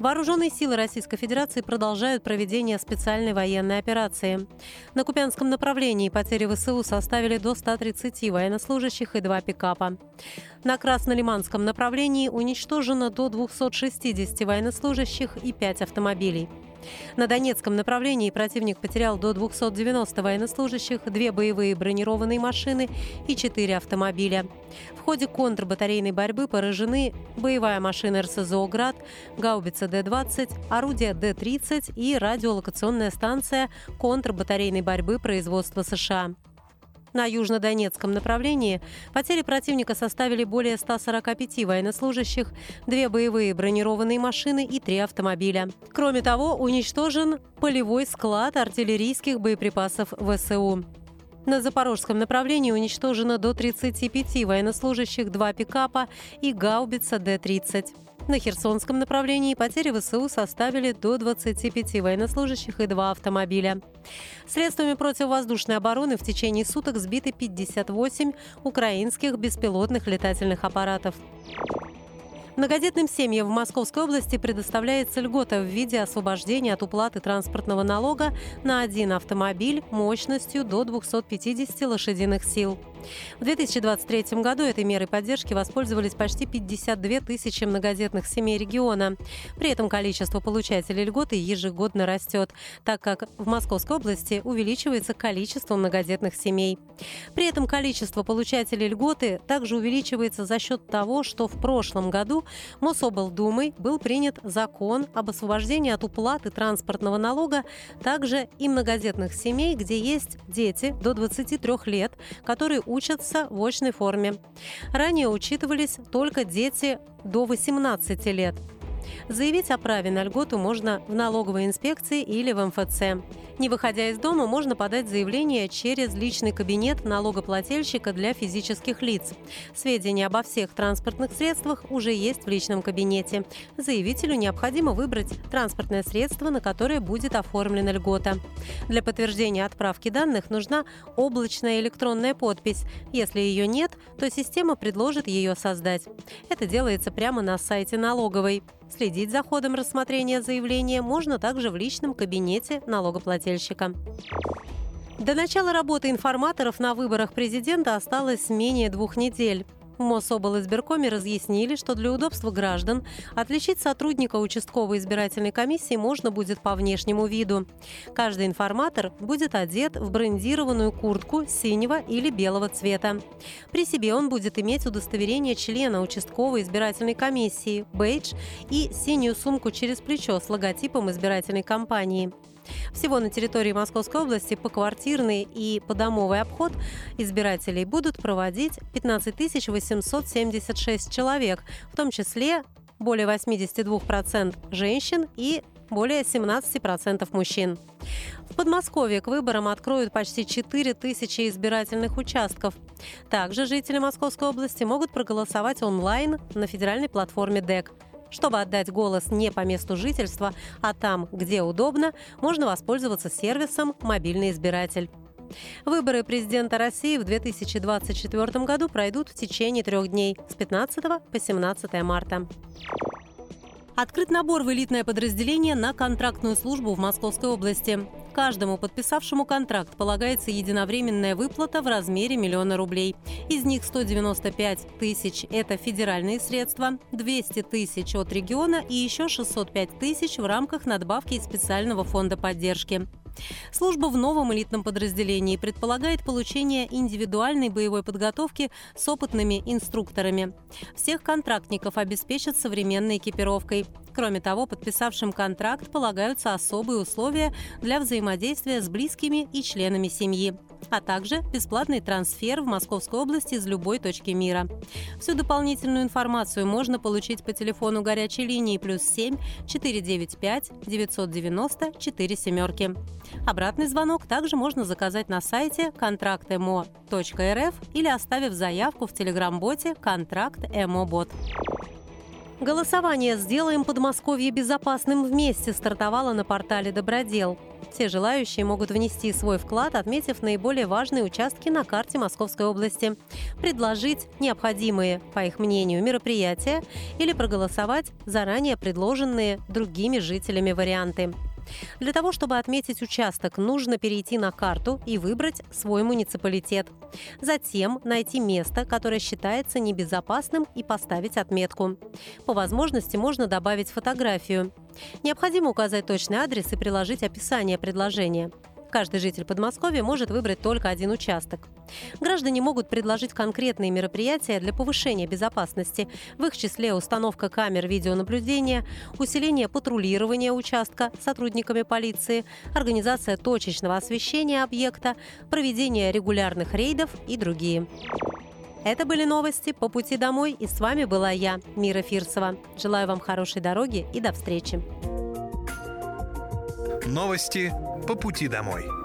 Вооруженные силы Российской Федерации продолжают проведение специальной военной операции. На Купянском направлении потери ВСУ составили до 130 военнослужащих и два пикапа. На Краснолиманском направлении уничтожено до 260 военнослужащих и 5 автомобилей. На Донецком направлении противник потерял до 290 военнослужащих, две боевые бронированные машины и четыре автомобиля. В ходе контрбатарейной борьбы поражены боевая машина РСЗО «Град», гаубица Д-20, орудие Д-30 и радиолокационная станция контрбатарейной борьбы производства США. На южнодонецком направлении потери противника составили более 145 военнослужащих, две боевые бронированные машины и три автомобиля. Кроме того, уничтожен полевой склад артиллерийских боеприпасов ВСУ. На запорожском направлении уничтожено до 35 военнослужащих, два пикапа и гаубица Д-30. На Херсонском направлении потери ВСУ составили до 25 военнослужащих и два автомобиля. Средствами противовоздушной обороны в течение суток сбиты 58 украинских беспилотных летательных аппаратов. Многодетным семьям в Московской области предоставляется льгота в виде освобождения от уплаты транспортного налога на один автомобиль мощностью до 250 лошадиных сил. В 2023 году этой мерой поддержки воспользовались почти 52 тысячи многодетных семей региона. При этом количество получателей льготы ежегодно растет, так как в Московской области увеличивается количество многодетных семей. При этом количество получателей льготы также увеличивается за счет того, что в прошлом году Мособлдумой был принят закон об освобождении от уплаты транспортного налога также и многодетных семей, где есть дети до 23 лет, которые учатся в очной форме. Ранее учитывались только дети до 18 лет. Заявить о праве на льготу можно в налоговой инспекции или в МФЦ. Не выходя из дома, можно подать заявление через личный кабинет налогоплательщика для физических лиц. Сведения обо всех транспортных средствах уже есть в личном кабинете. Заявителю необходимо выбрать транспортное средство, на которое будет оформлена льгота. Для подтверждения отправки данных нужна облачная электронная подпись. Если ее нет, то система предложит ее создать. Это делается прямо на сайте налоговой. Следить за ходом рассмотрения заявления можно также в личном кабинете налогоплательщика. До начала работы информаторов на выборах президента осталось менее двух недель. В Мособлсберкоме разъяснили, что для удобства граждан отличить сотрудника участковой избирательной комиссии можно будет по внешнему виду. Каждый информатор будет одет в брендированную куртку синего или белого цвета. При себе он будет иметь удостоверение члена участковой избирательной комиссии, бейдж и синюю сумку через плечо с логотипом избирательной кампании. Всего на территории Московской области по квартирный и по домовый обход избирателей будут проводить 15 876 человек, в том числе более 82% женщин и более 17% мужчин. В Подмосковье к выборам откроют почти 4 тысячи избирательных участков. Также жители Московской области могут проголосовать онлайн на федеральной платформе ДЭК – чтобы отдать голос не по месту жительства, а там, где удобно, можно воспользоваться сервисом «Мобильный избиратель». Выборы президента России в 2024 году пройдут в течение трех дней с 15 по 17 марта. Открыт набор в элитное подразделение на контрактную службу в Московской области. Каждому подписавшему контракт полагается единовременная выплата в размере миллиона рублей. Из них 195 тысяч – это федеральные средства, 200 тысяч от региона и еще 605 тысяч в рамках надбавки из специального фонда поддержки. Служба в новом элитном подразделении предполагает получение индивидуальной боевой подготовки с опытными инструкторами. Всех контрактников обеспечат современной экипировкой. Кроме того, подписавшим контракт полагаются особые условия для взаимодействия с близкими и членами семьи а также бесплатный трансфер в Московской области из любой точки мира. Всю дополнительную информацию можно получить по телефону горячей линии плюс 7 495 990 4 семерки. Обратный звонок также можно заказать на сайте контрактмо.рф или оставив заявку в телеграм-боте «Контракт МО Бот». Голосование «Сделаем Подмосковье безопасным вместе» стартовало на портале «Добродел». Все желающие могут внести свой вклад, отметив наиболее важные участки на карте Московской области, предложить необходимые, по их мнению, мероприятия или проголосовать заранее предложенные другими жителями варианты. Для того, чтобы отметить участок, нужно перейти на карту и выбрать свой муниципалитет. Затем найти место, которое считается небезопасным и поставить отметку. По возможности можно добавить фотографию. Необходимо указать точный адрес и приложить описание предложения. Каждый житель Подмосковья может выбрать только один участок. Граждане могут предложить конкретные мероприятия для повышения безопасности, в их числе установка камер видеонаблюдения, усиление патрулирования участка сотрудниками полиции, организация точечного освещения объекта, проведение регулярных рейдов и другие. Это были новости по пути домой, и с вами была я, Мира Фирсова. Желаю вам хорошей дороги и до встречи. Новости по пути домой.